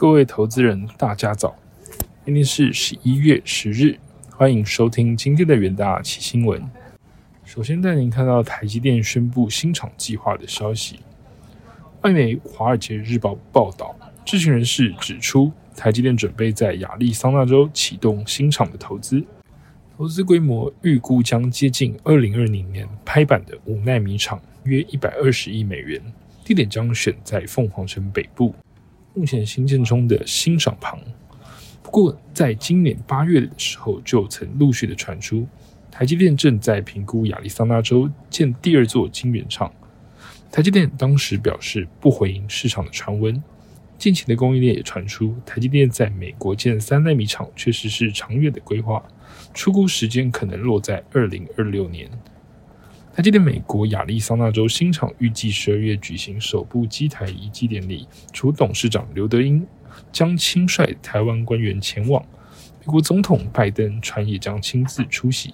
各位投资人，大家早！今天是十一月十日，欢迎收听今天的元大奇新闻。首先带您看到台积电宣布新厂计划的消息。外媒《华尔街日报》报道，知情人士指出，台积电准备在亚利桑那州启动新厂的投资，投资规模预估将接近二零二零年拍板的五纳米厂，约一百二十亿美元。地点将选在凤凰城北部。目前新建中的新厂旁，不过在今年八月的时候就曾陆续的传出，台积电正在评估亚利桑那州建第二座晶圆厂。台积电当时表示不回应市场的传闻。近期的供应链也传出，台积电在美国建三纳米厂确实是长远的规划，出估时间可能落在二零二六年。台积电美国亚利桑那州新厂预计十二月举行首部机台移机典礼，除董事长刘德英将亲率台湾官员前往，美国总统拜登传也将亲自出席。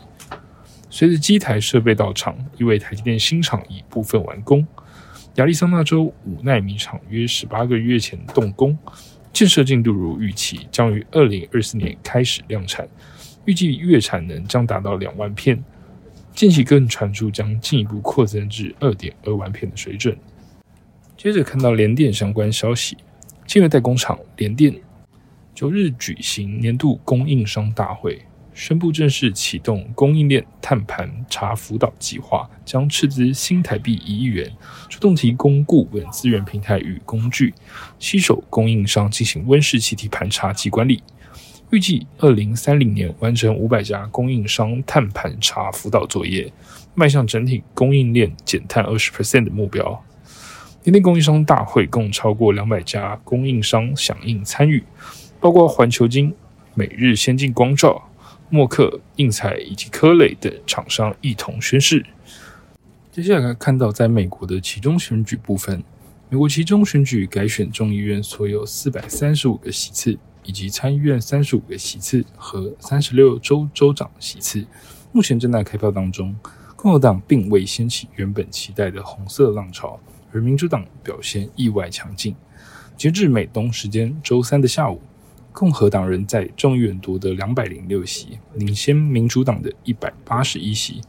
随着机台设备到场，意味台积电新厂已部分完工。亚利桑那州五纳米厂约十八个月前动工，建设进度如预期，将于二零二四年开始量产，预计月产能将达到两万片。近期更传出将进一步扩增至二点二万片的水准。接着看到联电相关消息，晶圆代工厂联电九日举行年度供应商大会，宣布正式启动供应链碳盘查辅导计划，将斥资新台币一亿元，主动提供顾问资源平台与工具，携手供应商进行温室气体盘查及管理。预计二零三零年完成五百家供应商碳盘查辅导作业，迈向整体供应链减碳二十 percent 的目标。今天供应商大会共超过两百家供应商响应参与，包括环球金、美日先进光照、默克、印彩以及科磊等厂商一同宣誓。接下来看到，在美国的其中选举部分，美国其中选举改选众议院所有四百三十五个席次。以及参议院三十五个席次和三十六州州长席次，目前正在开票当中。共和党并未掀起原本期待的红色浪潮，而民主党表现意外强劲。截至美东时间周三的下午，共和党人在众议院夺得两百零六席，领先民主党的一百八十一席。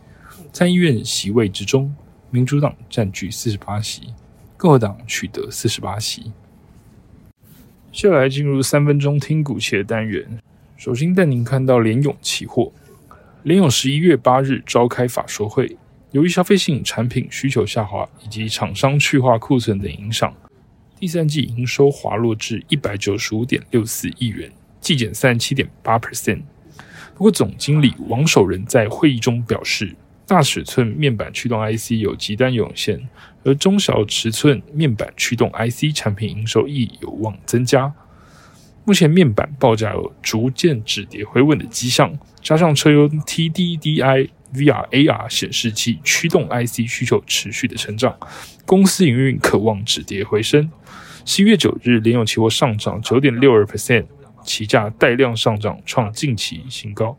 参议院席位之中，民主党占据四十八席，共和党取得四十八席。接下来进入三分钟听股期的单元。首先带您看到联咏期货，联咏十一月八日召开法说会，由于消费性产品需求下滑以及厂商去化库存等影响，第三季营收滑落至一百九十五点六四亿元，季减三十七点八 percent。不过，总经理王守仁在会议中表示。大尺寸面板驱动 IC 有急单涌现，而中小尺寸面板驱动 IC 产品营收亦有望增加。目前面板报价有逐渐止跌回稳的迹象，加上车用 TDDI、VR、AR 显示器驱动 IC 需求持续的成长，公司营运渴望止跌回升。十一月九日，联咏期货上涨九点六二 percent，期价带量上涨创近期新高。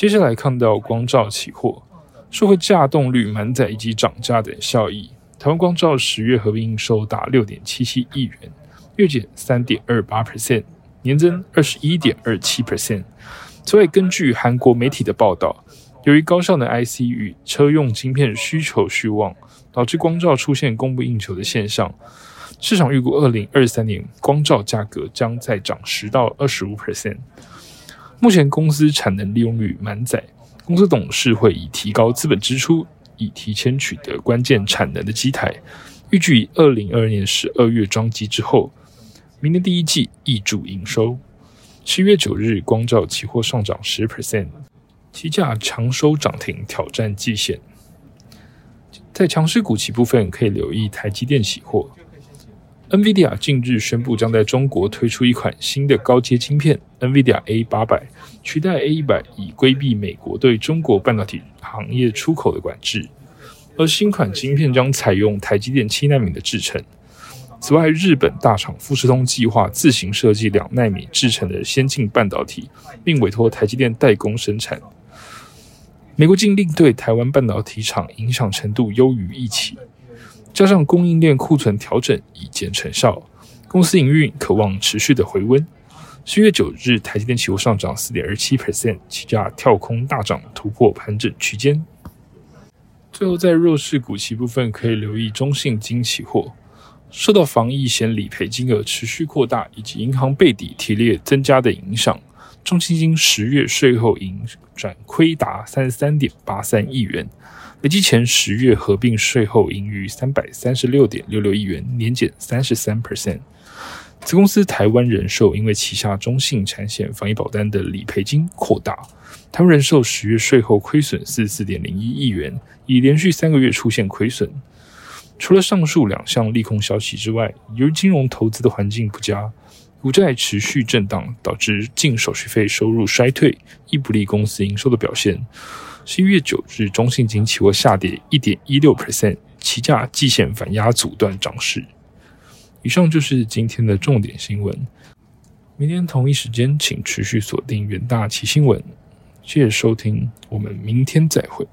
接下来看到光照期货，受惠价动率满载以及涨价等效益，台湾光照十月合并营收达六点七七亿元，月减三点二八 percent，年增二十一点二七 percent。此外，根据韩国媒体的报道，由于高效的 IC 与车用晶片需求续旺，导致光照出现供不应求的现象。市场预估二零二三年光照价格将再涨十到二十五 percent。目前公司产能利用率满载，公司董事会已提高资本支出，以提前取得关键产能的机台，预计二零二二年十二月装机之后，明年第一季挹注营收。七月九日，光照期货上涨十 percent，期价强收涨停，挑战季线。在强势股期部分，可以留意台积电期货。NVIDIA 近日宣布，将在中国推出一款新的高阶晶片 NVIDIA A 八百，取代 A 一百，以规避美国对中国半导体行业出口的管制。而新款晶片将采用台积电七纳米的制程。此外，日本大厂富士通计划自行设计两纳米制成的先进半导体，并委托台积电代工生产。美国禁令对台湾半导体厂影响程度优于预期。加上供应链库存调整已见成效，公司营运渴望持续的回温。十月九日，台积电期货上涨四点二七 percent，期价跳空大涨，突破盘整区间。最后，在弱势股期部分，可以留意中信金期货。受到防疫险理赔金额持续扩大，以及银行背抵提列增加的影响，中信金十月税后盈转亏达三十三点八三亿元，累计前十月合并税后盈余三百三十六点六六亿元，年减三十三 percent。子公司台湾人寿因为旗下中信产险防疫保单的理赔金扩大，台湾人寿十月税后亏损四十四点零一亿元，已连续三个月出现亏损。除了上述两项利空消息之外，由于金融投资的环境不佳，股债持续震荡，导致净手续费收入衰退，亦不利公司营收的表现。十一月九日，中信金期货下跌一点一六 percent，期价季线反压阻断涨势。以上就是今天的重点新闻。明天同一时间，请持续锁定远大奇新闻。谢谢收听，我们明天再会。